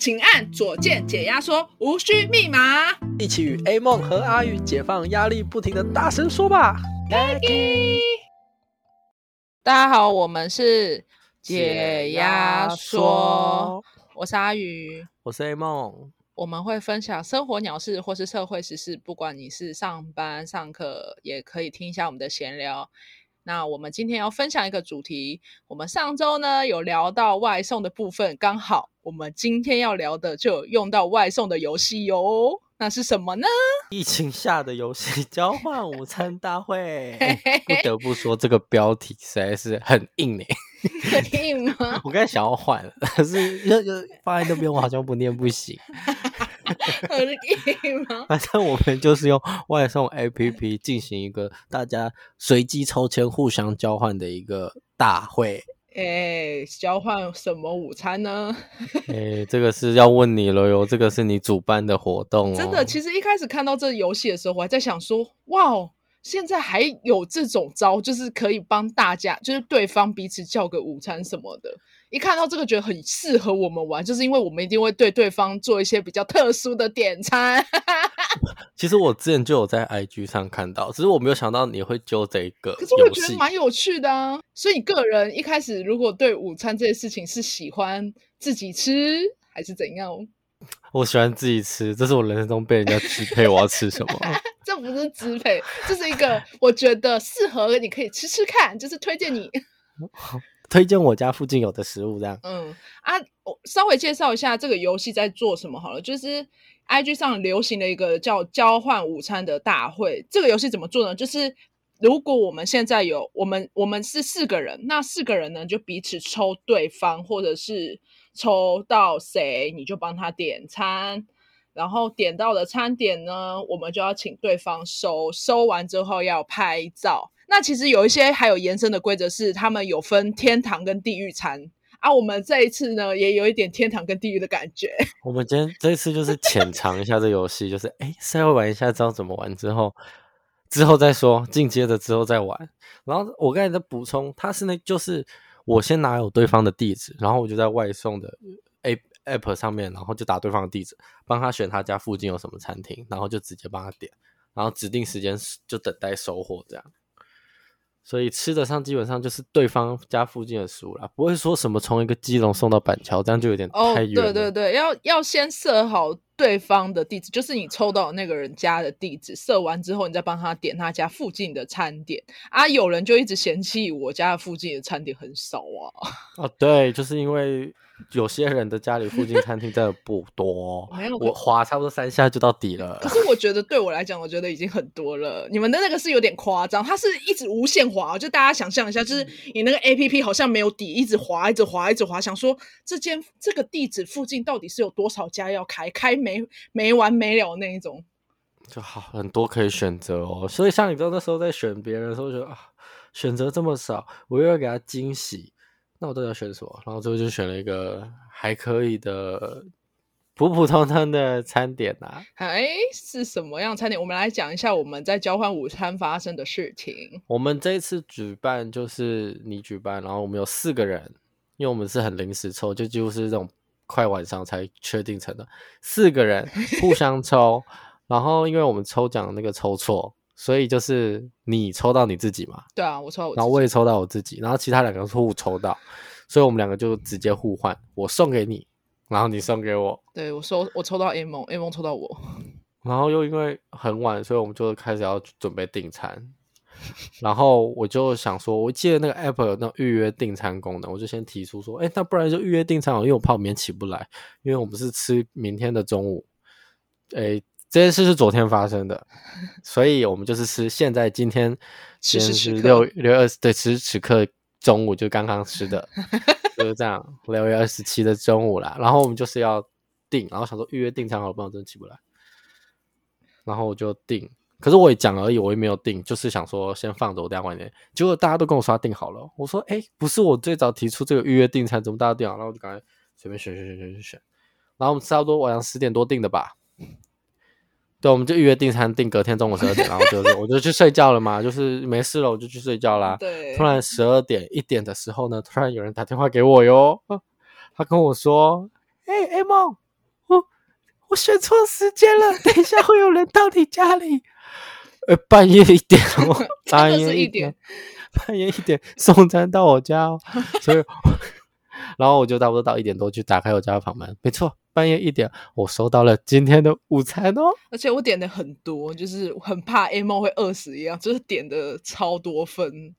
请按左键解压缩，无需密码。一起与 A 梦和阿宇解放压力，不停的大声说吧。大家好，我们是解压缩，我是阿宇，我是 A 梦。我们会分享生活鸟事或是社会时事，不管你是上班上课，也可以听一下我们的闲聊。那我们今天要分享一个主题，我们上周呢有聊到外送的部分，刚好我们今天要聊的就有用到外送的游戏哟。那是什么呢？疫情下的游戏交换午餐大会。不得不说，这个标题实在是很硬诶。很硬吗？我刚才想要换了，可是要要放在那边，我好像不念不行。很硬吗？反正我们就是用外送 APP 进行一个大家随机抽签、互相交换的一个大会。哎、欸，交换什么午餐呢？哎、欸，这个是要问你了哟。这个是你主办的活动哦。真的，其实一开始看到这个游戏的时候，我还在想说，哇哦，现在还有这种招，就是可以帮大家，就是对方彼此叫个午餐什么的。一看到这个，觉得很适合我们玩，就是因为我们一定会对对方做一些比较特殊的点餐。其实我之前就有在 IG 上看到，只是我没有想到你会揪这一个。可是我觉得蛮有趣的啊。所以你个人一开始如果对午餐这些事情是喜欢自己吃还是怎样？我喜欢自己吃，这是我人生中被人家支配我要吃什么。这不是支配，这是一个我觉得适合你可以吃吃看，就是推荐你。推荐我家附近有的食物，这样。嗯啊，我稍微介绍一下这个游戏在做什么好了。就是 IG 上流行的一个叫交换午餐的大会。这个游戏怎么做呢？就是如果我们现在有我们我们是四个人，那四个人呢就彼此抽对方，或者是抽到谁你就帮他点餐，然后点到的餐点呢，我们就要请对方收，收完之后要拍照。那其实有一些还有延伸的规则是，他们有分天堂跟地狱餐啊。我们这一次呢，也有一点天堂跟地狱的感觉。我们今天这一次就是浅尝一下这游戏，就是哎，稍微玩一下，知道怎么玩之后，之后再说，进阶的之后再玩。然后我刚才在补充，他是那，就是我先拿有对方的地址，然后我就在外送的 A App 上面，然后就打对方的地址，帮他选他家附近有什么餐厅，然后就直接帮他点，然后指定时间就等待收货这样。所以吃的上基本上就是对方家附近的食物啦，不会说什么从一个基隆送到板桥，这样就有点太远。哦，对对对，要要先设好对方的地址，就是你抽到那个人家的地址，设完之后，你再帮他点他家附近的餐点啊。有人就一直嫌弃我家附近的餐点很少啊。哦，对，就是因为。有些人的家里附近餐厅真的不多，我滑差不多三下就到底了。可是我觉得对我来讲，我觉得已经很多了。你们的那个是有点夸张，它是一直无限滑，就大家想象一下，就是你那个 APP 好像没有底，一直滑，一直滑，一直滑，想说这间这个地址附近到底是有多少家要开，开没没完没了那一种，就好很多可以选择哦。所以像你知道那时候在选别人的时候，觉得啊，选择这么少，我又要给他惊喜。那我到底要选什么？然后最后就选了一个还可以的普普通通的餐点啊。哎，是什么样餐点？我们来讲一下我们在交换午餐发生的事情。我们这一次举办就是你举办，然后我们有四个人，因为我们是很临时抽，就几乎是这种快晚上才确定成的四个人互相抽，然后因为我们抽奖那个抽错。所以就是你抽到你自己嘛？对啊，我抽到我自己，然后我也抽到我自己，然后其他两个是互抽到，所以我们两个就直接互换，我送给你，然后你送给我。对，我收我抽到 A 梦，A 梦抽到我，然后又因为很晚，所以我们就开始要准备订餐，然后我就想说，我记得那个 App 有那种预约订餐功能，我就先提出说，哎，那不然就预约订餐好，因为我怕我明天起不来，因为我们是吃明天的中午，哎。这件事是昨天发生的，所以我们就是吃现在今天，今天是六六月二十对，此时此刻中午就刚刚吃的，就是这样六月二十七的中午啦。然后我们就是要订，然后想说预约订餐好了，不然真的起不来。然后我就订，可是我也讲而已，我也没有订，就是想说先放着，我等下晚点。结果大家都跟我说订好了，我说哎，不是我最早提出这个预约订餐，怎么大家订好？然后我就赶快随便选选选选选选，然后我们差不多晚上十点多订的吧。对，我们就预约订餐，订隔天中午十二点，然后就是我就去睡觉了嘛，就是没事了，我就去睡觉啦。对。突然十二点一点的时候呢，突然有人打电话给我哟，他跟我说：“哎、欸，A 梦，我选错时间了，等一下会有人到你家里。呃，半夜一点哦，半夜一点，半夜一点送餐到我家哦，所以，然后我就差不多到一点多去打开我家的房门，没错，半夜一点我收到了今天的午餐哦，而且我点的很多，就是很怕 A 梦会饿死一样，就是点的超多分。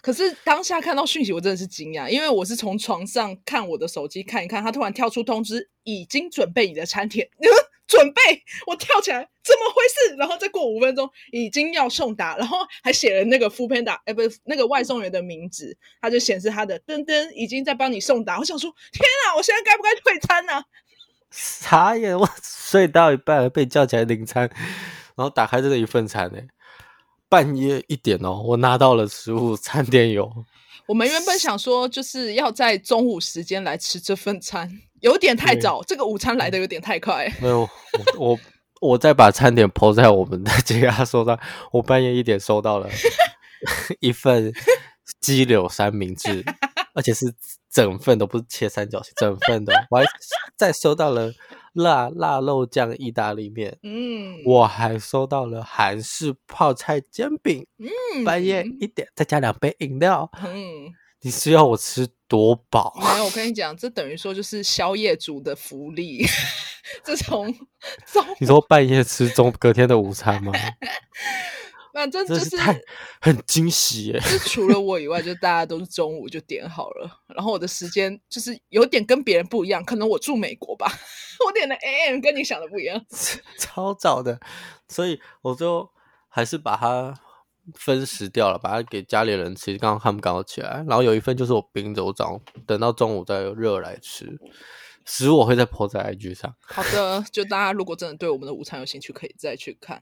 可是当下看到讯息，我真的是惊讶，因为我是从床上看我的手机看一看，他突然跳出通知，已经准备你的餐点。准备，我跳起来，怎么回事？然后再过五分钟，已经要送达，然后还写了那个 foodpanda，哎，不是那个外送员的名字，他就显示他的噔噔已经在帮你送达。我想说，天啊，我现在该不该退餐呢？傻眼，我睡到一半被叫起来领餐，然后打开这个一份餐，哎，半夜一点哦，我拿到了食物，餐点有。我们原本想说，就是要在中午时间来吃这份餐。有点太早，这个午餐来的有点太快。没有，我我，我再把餐点 po 在我们的解压收上。我半夜一点收到了 一份鸡柳三明治，而且是整份都不是切三角形，整份的。我还再收到了辣辣肉酱意大利面。嗯，我还收到了韩式泡菜煎饼。嗯，半夜一点再加两杯饮料。嗯。你是要我吃多饱？没有，我跟你讲，这等于说就是宵夜族的福利。这从中你说半夜吃中隔天的午餐吗？反正就是，是太很惊喜耶！就除了 我以外，就大家都是中午就点好了。然后我的时间就是有点跟别人不一样，可能我住美国吧，我点的 AM 跟你想的不一样，超早的，所以我就还是把它。分食掉了，把它给家里人吃。刚刚他们刚好起来，然后有一份就是我冰着，我早等到中午再热来吃。食物我会再 po 在 IG 上。好的，就大家如果真的对我们的午餐有兴趣，可以再去看。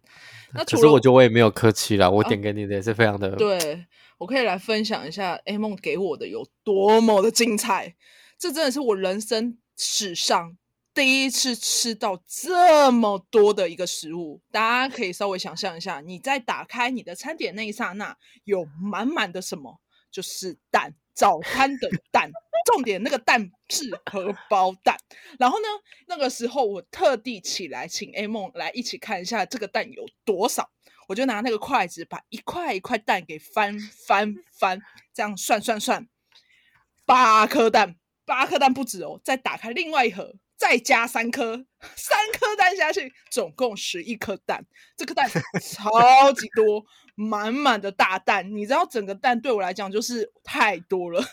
那其实我觉得我也没有客气啦，我点给你的也是非常的。啊、对，我可以来分享一下 A 梦给我的有多么的精彩。这真的是我人生史上。第一次吃到这么多的一个食物，大家可以稍微想象一下，你在打开你的餐点那一刹那，有满满的什么？就是蛋，早餐的蛋。重点那个蛋是荷包蛋。然后呢，那个时候我特地起来请 A 梦来一起看一下这个蛋有多少，我就拿那个筷子把一块一块蛋给翻翻翻，这样算算算，八颗蛋，八颗蛋不止哦，再打开另外一盒。再加三颗，三颗蛋下去，总共十一颗蛋。这颗蛋超级多，满满的大蛋。你知道，整个蛋对我来讲就是太多了，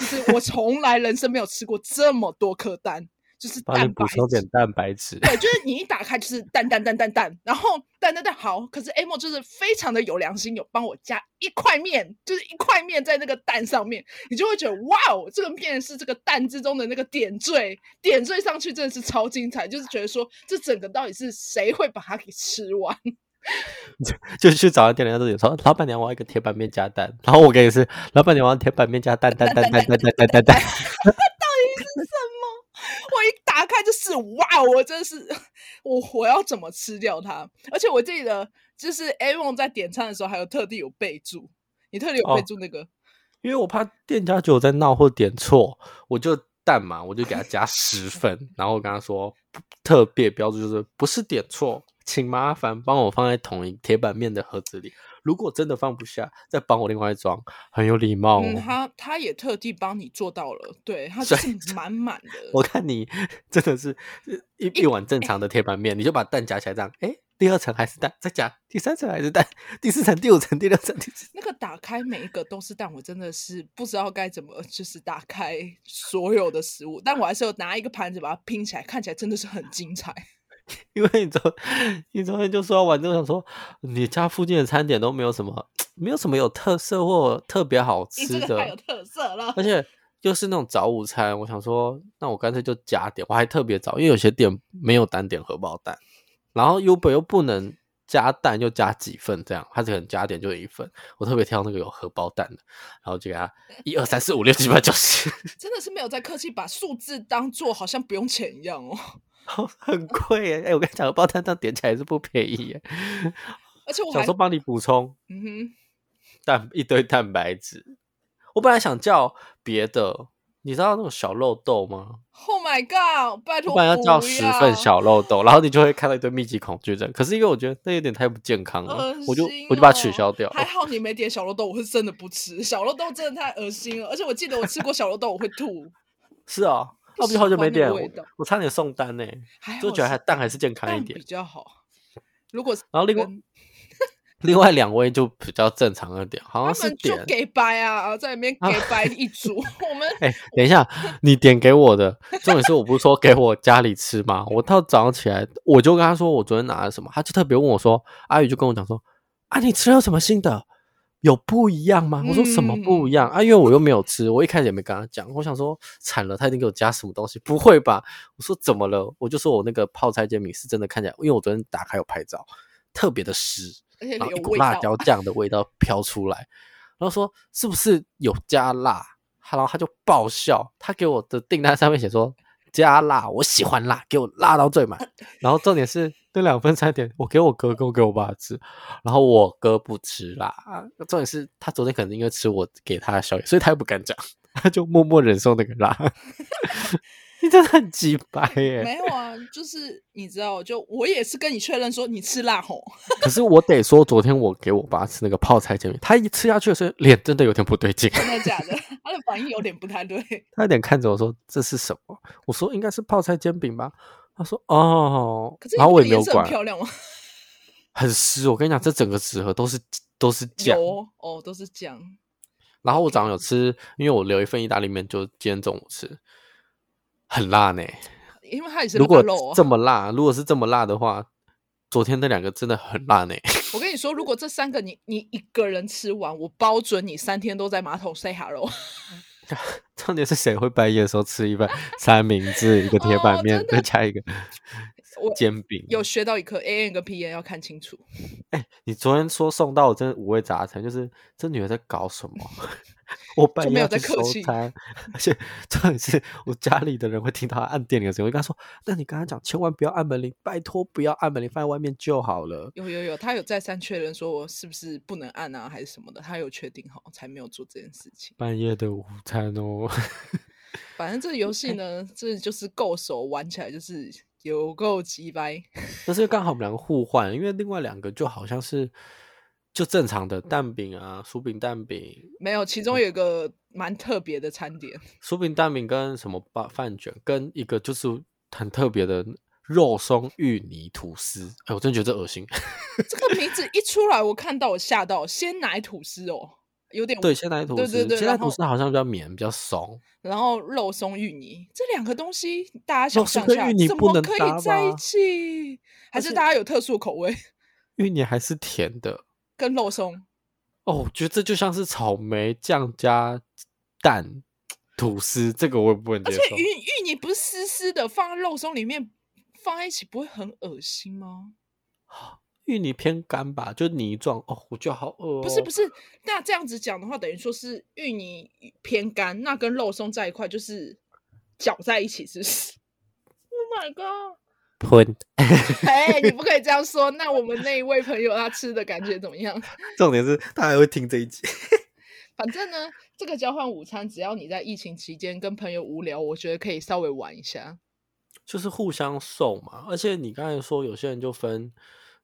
就是我从来人生没有吃过这么多颗蛋。就是帮你补充点蛋白质，对，就是你一打开就是蛋蛋蛋蛋蛋，然后蛋蛋蛋好，可是 A 梦就是非常的有良心，有帮我加一块面，就是一块面在那个蛋上面，你就会觉得哇哦，这个面是这个蛋之中的那个点缀，点缀上去真的是超精彩，就是觉得说这整个到底是谁会把它给吃完？就就去找他店里，他都有说，老板娘我要一个铁板面加蛋，然后我给你是老板娘我要铁板面加蛋蛋蛋蛋蛋蛋蛋蛋蛋，到底是什么？我一打开就是哇！我真是我我要怎么吃掉它？而且我记得就是 a v o n 在点餐的时候还有特地有备注，你特地有备注那个、哦，因为我怕店家觉得我在闹或点错，我就蛋嘛，我就给他加十份，然后我跟他说特别标注就是不是点错，请麻烦帮我放在同一铁板面的盒子里。如果真的放不下，再帮我另外装，很有礼貌哦。嗯，他他也特地帮你做到了，对，他就是满满的。我看你真的是一一碗正常的铁板面，你就把蛋夹起来这样，哎，第二层还是蛋，再夹第三层还是蛋，第四层、第五层、第六层，第那个打开每一个都是蛋，我真的是不知道该怎么就是打开所有的食物，但我还是有拿一个盘子把它拼起来，看起来真的是很精彩。因为你昨你昨天就说完之后想说，你家附近的餐点都没有什么，没有什么有特色或特别好吃的，太有特色了。而且又是那种早午餐，我想说，那我干脆就加点。我还特别早，因为有些店没有单点荷包蛋，然后 Uber 又不能加蛋，又加几份这样，他只能加点就一份。我特别挑那个有荷包蛋的，然后就给他 一二三四五六七八九十，真的是没有在客气，把数字当做好像不用钱一样哦。很贵耶！哎、欸，我跟你讲，荷包蛋这样点起来是不便宜耶。而且我想说帮你补充，嗯哼，蛋一堆蛋白质。我本来想叫别的，你知道那种小肉豆吗？Oh my god！拜托，不然要叫十份小肉豆，然后你就会看到一堆密集恐惧症。可是因为我觉得那有点太不健康了，哦、我就我就把它取消掉。还好你没点小肉豆，我是真的不吃小肉豆，真的太恶心了。而且我记得我吃过小肉豆，我会吐。是啊、哦，那不就好久没点我，我差点送单呢。就觉得蛋还是健康一点比较好。如果然后另外。另外两位就比较正常一点，好像是点就给白啊，在里面给白一组。啊、我们哎、欸，等一下，你点给我的重点是我不是说给我家里吃吗？我到早上起来，我就跟他说我昨天拿了什么，他就特别问我说，阿宇就跟我讲说，啊，你吃了什么新的？有不一样吗？我说什么不一样、嗯、啊？因为我又没有吃，我一开始也没跟他讲，我想说惨了，他一定给我加什么东西，不会吧？我说怎么了？我就说我那个泡菜煎饼是真的看起来，因为我昨天打开有拍照，特别的湿。然后一股辣椒 酱的味道飘出来，然后说是不是有加辣？然后他就爆笑，他给我的订单上面写说加辣，我喜欢辣，给我辣到最满。然后重点是那两份餐点，我给我哥跟我给我爸吃，然后我哥不吃辣。重点是他昨天可能因为吃我给他的宵夜，所以他又不敢讲，他就默默忍受那个辣。你真的很鸡掰 耶！没有啊，就是你知道，就我也是跟你确认说你吃辣吼。可是我得说，昨天我给我爸吃那个泡菜煎饼，他一吃下去的时候，脸真的有点不对劲。真的假的？他的反应有点不太对。他有点看着我说：“这是什么？”我说：“应该是泡菜煎饼吧。”他说：“哦。”然后我也没有管。漂亮吗？很湿，我跟你讲，这整个纸盒都是都是酱哦，都是酱。然后我早上有吃，因为我留一份意大利面，就今天中午吃。很辣呢，因为它也是如果这么辣，如果是这么辣的话，昨天那两个真的很辣呢。我跟你说，如果这三个你你一个人吃完，我包准你三天都在马桶 say hello。重点是谁会半夜的时候吃一份 三明治、一个铁板面，再加一个煎饼？有学到一课，A N 跟 P N 要看清楚。哎、欸，你昨天说送到，我真的五味杂陈，就是这女的在搞什么？我半夜在收餐，而且重点是我家里的人会听到按电铃的时候，我就跟他说：“那你跟他讲，千万不要按门铃，拜托不要按门铃，放在外面就好了。”有有有，他有再三确认说我是不是不能按啊，还是什么的，他有确定好才没有做这件事情。半夜的午餐哦，反正这个游戏 呢，这就是够熟，玩起来就是有够鸡掰。但是刚好我们两个互换，因为另外两个就好像是。就正常的蛋饼啊，薯饼蛋饼没有，其中有一个蛮特别的餐点，薯饼蛋饼跟什么饭饭卷，跟一个就是很特别的肉松芋泥吐司。哎，我真觉得这恶心。这个名字一出来，我看到我吓到，鲜奶吐司哦，有点对，鲜奶吐司，对对对，鲜奶吐司好像比较绵，比较松。然后肉松芋泥这两个东西，大家想象一下，怎么可以在一起？还是大家有特殊口味？芋泥还是甜的。跟肉松哦，我觉得这就像是草莓酱加蛋吐司，这个我也不能接受。而且芋芋泥不是湿湿的，放在肉松里面放在一起，不会很恶心吗？芋泥偏干吧，就泥状哦，我觉得好恶、哦。不是不是，那这样子讲的话，等于说是芋泥偏干，那跟肉松在一块就是搅在一起，是不是？Oh my god！喷！哎，你不可以这样说。那我们那一位朋友他吃的感觉怎么样？重点是他还会听这一集。反正呢，这个交换午餐，只要你在疫情期间跟朋友无聊，我觉得可以稍微玩一下。就是互相送嘛。而且你刚才说有些人就分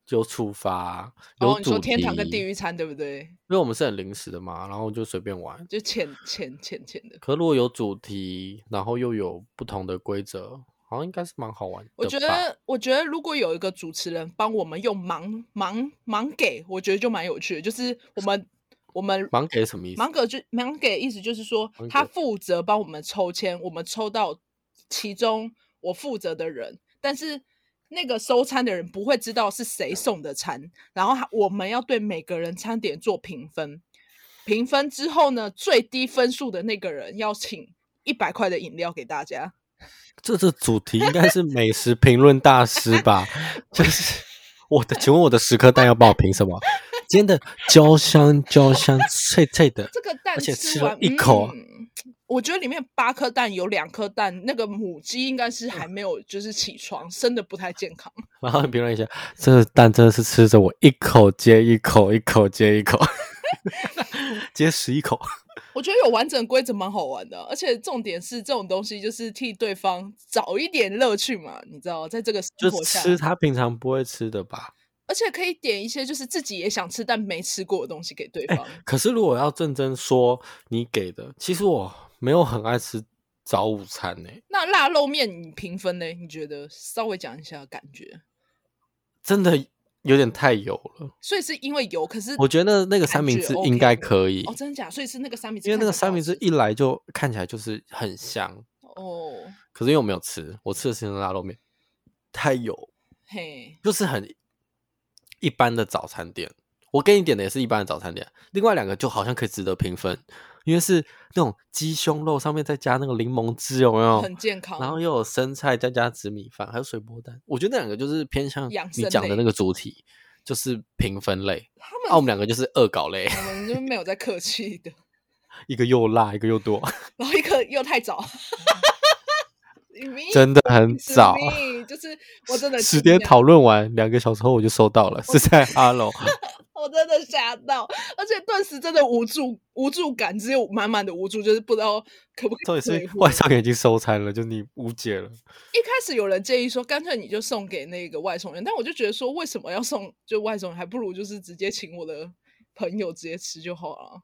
就处罚，有主题，哦，你说天堂跟地狱餐对不对？因为我们是很临时的嘛，然后就随便玩，就浅浅浅浅的。可如果有主题，然后又有不同的规则。好像应该是蛮好玩的。我觉得，我觉得如果有一个主持人帮我们用盲盲盲给，我觉得就蛮有趣的。就是我们我们盲给什么意思？盲给就盲给意思就是说，他负责帮我们抽签，我们抽到其中我负责的人，但是那个收餐的人不会知道是谁送的餐，然后我们要对每个人餐点做评分，评分之后呢，最低分数的那个人要请一百块的饮料给大家。这这主题应该是美食评论大师吧？就是 我的，请问我的十颗蛋要帮我评什么？今天的焦香焦香脆脆的，这个蛋而且吃了一口，嗯，我觉得里面八颗蛋有两颗蛋，那个母鸡应该是还没有就是起床，生的不太健康。然后评论一下，这个蛋真的是吃着我一口接一口，一口接一口。直 接十一口。我觉得有完整规则蛮好玩的，而且重点是这种东西就是替对方找一点乐趣嘛，你知道，在这个生活下就吃他平常不会吃的吧，而且可以点一些就是自己也想吃但没吃过的东西给对方。欸、可是如果要认真说你给的，其实我没有很爱吃早午餐呢、欸。那腊肉面你评分呢？你觉得稍微讲一下感觉？真的。有点太油了，所以是因为油。可是我觉得那个三明治应该可以哦，真的假？所以是那个三明治，因为那个三明治一来就看起来就是很香哦。可是因为我没有吃，我吃的是那腊肉面，太油，嘿，就是很一般的早餐店。我给你点的也是一般的早餐店，另外两个就好像可以值得评分，因为是那种鸡胸肉上面再加那个柠檬汁，有没有？很健康。然后又有生菜，再加紫米饭，还有水波蛋。我觉得那两个就是偏向你讲的那个主题，就是评分类。他们、啊、我们两个就是恶搞类。我们就没有在客气的。一个又辣，一个又多，然后一个又太早。真的很早，就是我真的十点讨论完两个小时后我就收到了，是在哈喽。我真的吓到，而且顿时真的无助，无助感只有满满的无助，就是不知道可不可以。重点是外送员已经收餐了，就你无解了。一开始有人建议说，干脆你就送给那个外送员，但我就觉得说，为什么要送就外送员，还不如就是直接请我的朋友直接吃就好了。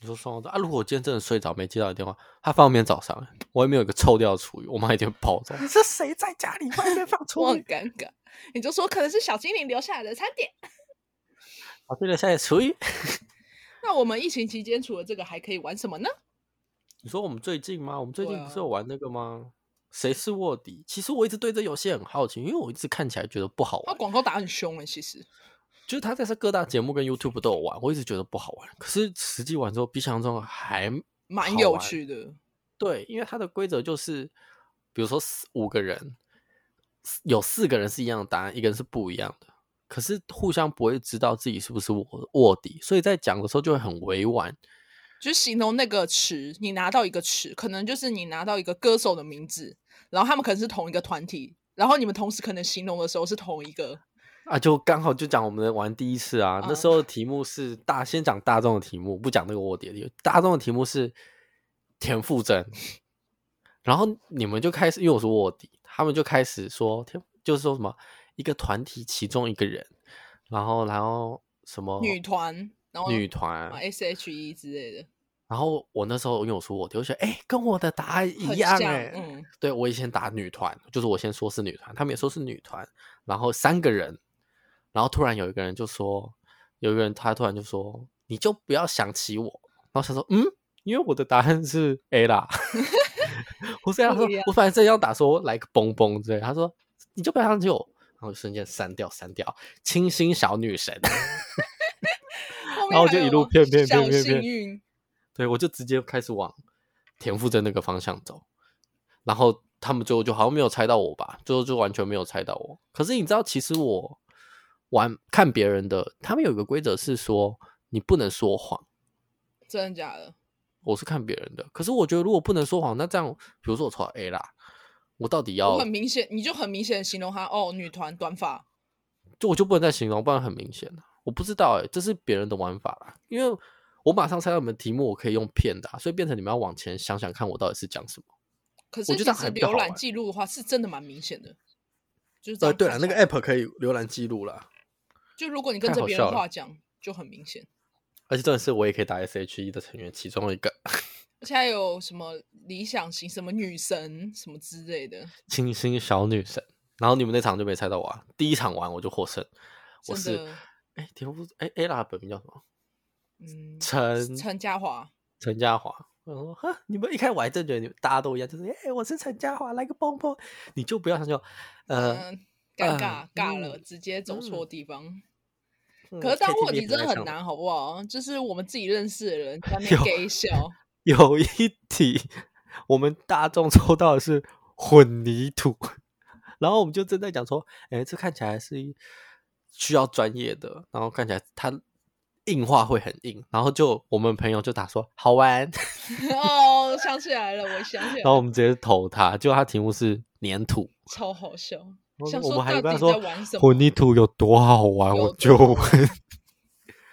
你说送到啊？如果我今天真的睡着没接到你电话，他放明天早上，我也没有一个臭掉的厨余，我妈一定会跑走。是谁在家里外面放厨余？我很尴尬，你就说可能是小精灵留下来的餐点。好，对了，下一厨余。那我们疫情期间除了这个，还可以玩什么呢？你说我们最近吗？我们最近不是有玩那个吗？谁、啊、是卧底？其实我一直对这游戏很好奇，因为我一直看起来觉得不好玩。他广告打很凶哎，其实就是他在这各大节目跟 YouTube 都有玩，我一直觉得不好玩。可是实际玩之后，比想象中还蛮有趣的。对，因为它的规则就是，比如说四五个人，有四个人是一样的答案，一个人是不一样的。可是互相不会知道自己是不是卧卧底，所以在讲的时候就会很委婉，就形容那个词，你拿到一个词，可能就是你拿到一个歌手的名字，然后他们可能是同一个团体，然后你们同时可能形容的时候是同一个啊，就刚好就讲我们玩第一次啊，嗯、那时候的题目是大，先讲大众的题目，不讲那个卧底的，大众的题目是田馥甄，然后你们就开始，因为我是卧底，他们就开始说田，就是说什么。一个团体其中一个人，然后然后什么女团，然后女团 S H E 之类的。然后我那时候因为我说我，我就觉得哎，跟我的答案一样哎。嗯，对我以前打女团，就是我先说是女团，他们也说是女团。然后三个人，然后突然有一个人就说，有一个人他突然就说，你就不要想起我。然后想说，嗯，因为我的答案是 A 啦。我这样说，我反正正要打说来个嘣嘣之类，他说你就不要想起我。然后瞬间删掉，删掉，清新小女神，然后我就一路骗骗骗骗骗，对，我就直接开始往田馥甄那个方向走，然后他们最后就好像没有猜到我吧，最后就完全没有猜到我。可是你知道，其实我玩看别人的，他们有一个规则是说你不能说谎，真的假的？我是看别人的，可是我觉得如果不能说谎，那这样，比如说我抽到 A 啦。我到底要很明显，你就很明显形容她哦，女团短发，就我就不能再形容，不然很明显了。我不知道哎、欸，这是别人的玩法啦，因为我马上猜到你们题目，我可以用骗的、啊，所以变成你们要往前想想看，我到底是讲什么。可是其实浏览记录的话，是真的蛮明显的，就是呃对了，那个 app 可以浏览记录了。就如果你跟着别人话讲，就很明显。而且这件事我也可以打 S H E 的成员其中一个。而且还有什么理想型、什么女神、什么之类的，清新小女神。然后你们那场就没猜到我啊！第一场玩我就获胜，我是哎，田馥哎，ella 本名叫什么？嗯，陈陈嘉华，陈嘉华。我说哈，你们一开始我还真觉得你们大家都一样，就是哎，我是陈嘉华，来个蹦蹦，你就不要想就呃尴尬尬了，直接走错地方。可是当卧底真的很难，好不好？就是我们自己认识的人在那边给笑。有一题，我们大众抽到的是混凝土，然后我们就正在讲说，哎，这看起来是需要专业的，然后看起来它硬化会很硬，然后就我们朋友就打说好玩，哦，想起来了，我想起来了，然后我们直接投他，就他题目是粘土，超好笑，我们还跟他说混凝土有多好玩，我就问。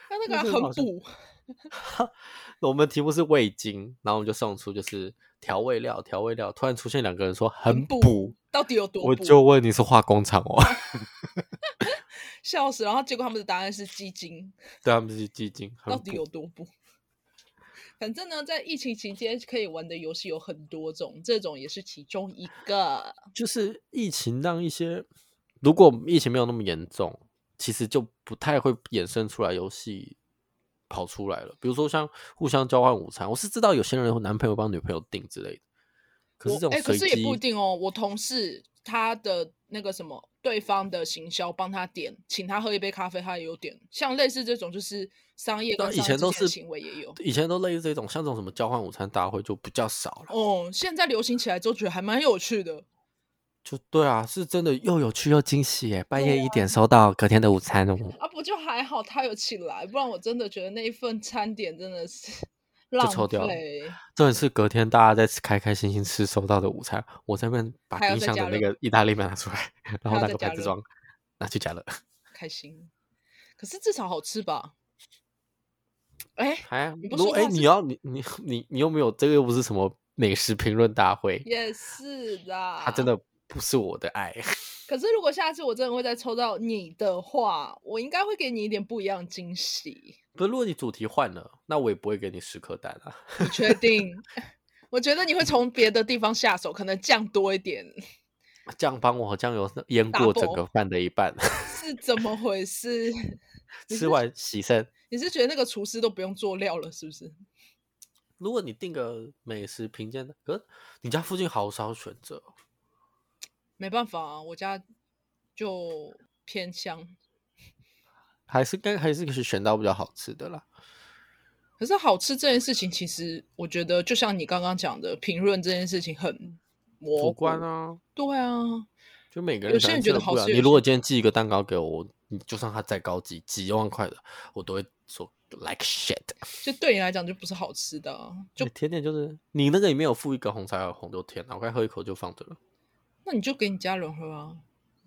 那个很补。我们题目是味精，然后我们就送出就是调味料，调味料。突然出现两个人说很补，到底有多补？我就问你是化工厂哦，笑死！然后结果他们的答案是鸡精，对，他们是鸡精，到底有多补？反正呢，在疫情期间可以玩的游戏有很多种，这种也是其中一个。就是疫情让一些，如果疫情没有那么严重，其实就不太会衍生出来游戏跑出来了。比如说像互相交换午餐，我是知道有些人有男朋友帮女朋友订之类的。可是这种随机，可是也不一定哦。我同事他的那个什么，对方的行销帮他点，请他喝一杯咖啡，他也有点。像类似这种，就是。商业跟商业的行为也有，以前都类似这种，像这种什么交换午餐大会就比较少了。哦，现在流行起来之后，觉得还蛮有趣的。就对啊，是真的又有趣又惊喜耶！半夜一点收到隔天的午餐哦。啊，不就还好，他有起来，不然我真的觉得那一份餐点真的是 就抽掉了。这也是隔天大家在开开心心吃收到的午餐，我在那边把冰箱的那个意大利面拿出来，然后拿个盘子装，拿去加热，开心。可是至少好吃吧？哎，还如果哎，你要你你你你又没有这个，又不是什么美食评论大会，也是的。他真的不是我的爱。可是如果下次我真的会再抽到你的话，我应该会给你一点不一样的惊喜。不是，如果你主题换了，那我也不会给你十颗蛋啊。你确定？我觉得你会从别的地方下手，可能酱多一点。酱帮我酱油淹过整个饭的一半，是怎么回事？吃完洗身。你是觉得那个厨师都不用做料了，是不是？如果你订个美食评鉴的，可你家附近好少选择。没办法啊，我家就偏乡，还是该还是可以选到比较好吃的啦。可是好吃这件事情，其实我觉得就像你刚刚讲的，评论这件事情很模糊。主观啊。对啊，就每个人有些人觉得好吃。你如果今天寄一个蛋糕给我，你就算它再高级几万块的，我都会。说 like shit，就对你来讲就不是好吃的，啊，就甜点就是你那个里面有附一个红茶，红豆甜了，我该喝一口就放着了。那你就给你家人喝啊。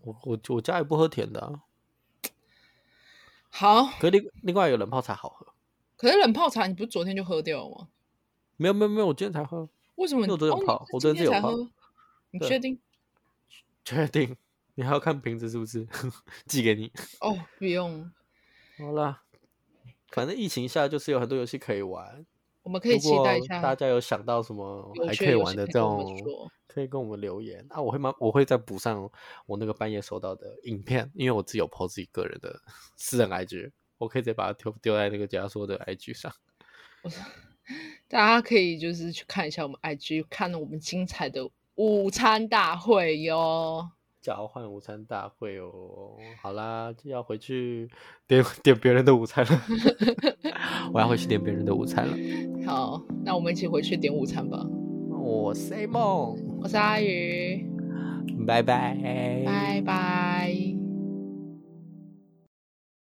我我我家也不喝甜的啊。好，可另另外一个冷泡茶好喝。可是冷泡茶你不是昨天就喝掉了吗？没有没有没有，我今天才喝。为什么你昨天有泡？哦、我昨天才喝。你确定？确定？你还要看瓶子是不是？寄给你。哦，不用。好啦。反正疫情下就是有很多游戏可以玩，我们可以期待一下。大家有想到什么还可以玩的这种，可以跟我们留言啊！我会吗？我会再补上我那个半夜收到的影片，因为我自己有 po 自己个人的私人 IG，我可以再把它丢丢在那个假说的 IG 上。大家可以就是去看一下我们 IG，看我们精彩的午餐大会哟。交换午餐大会哦，好啦，就要回去 点 点别人的午餐了。我要回去点别人的午餐了。好，那我们一起回去点午餐吧。我是 A 梦，我是阿宇，拜拜，拜拜。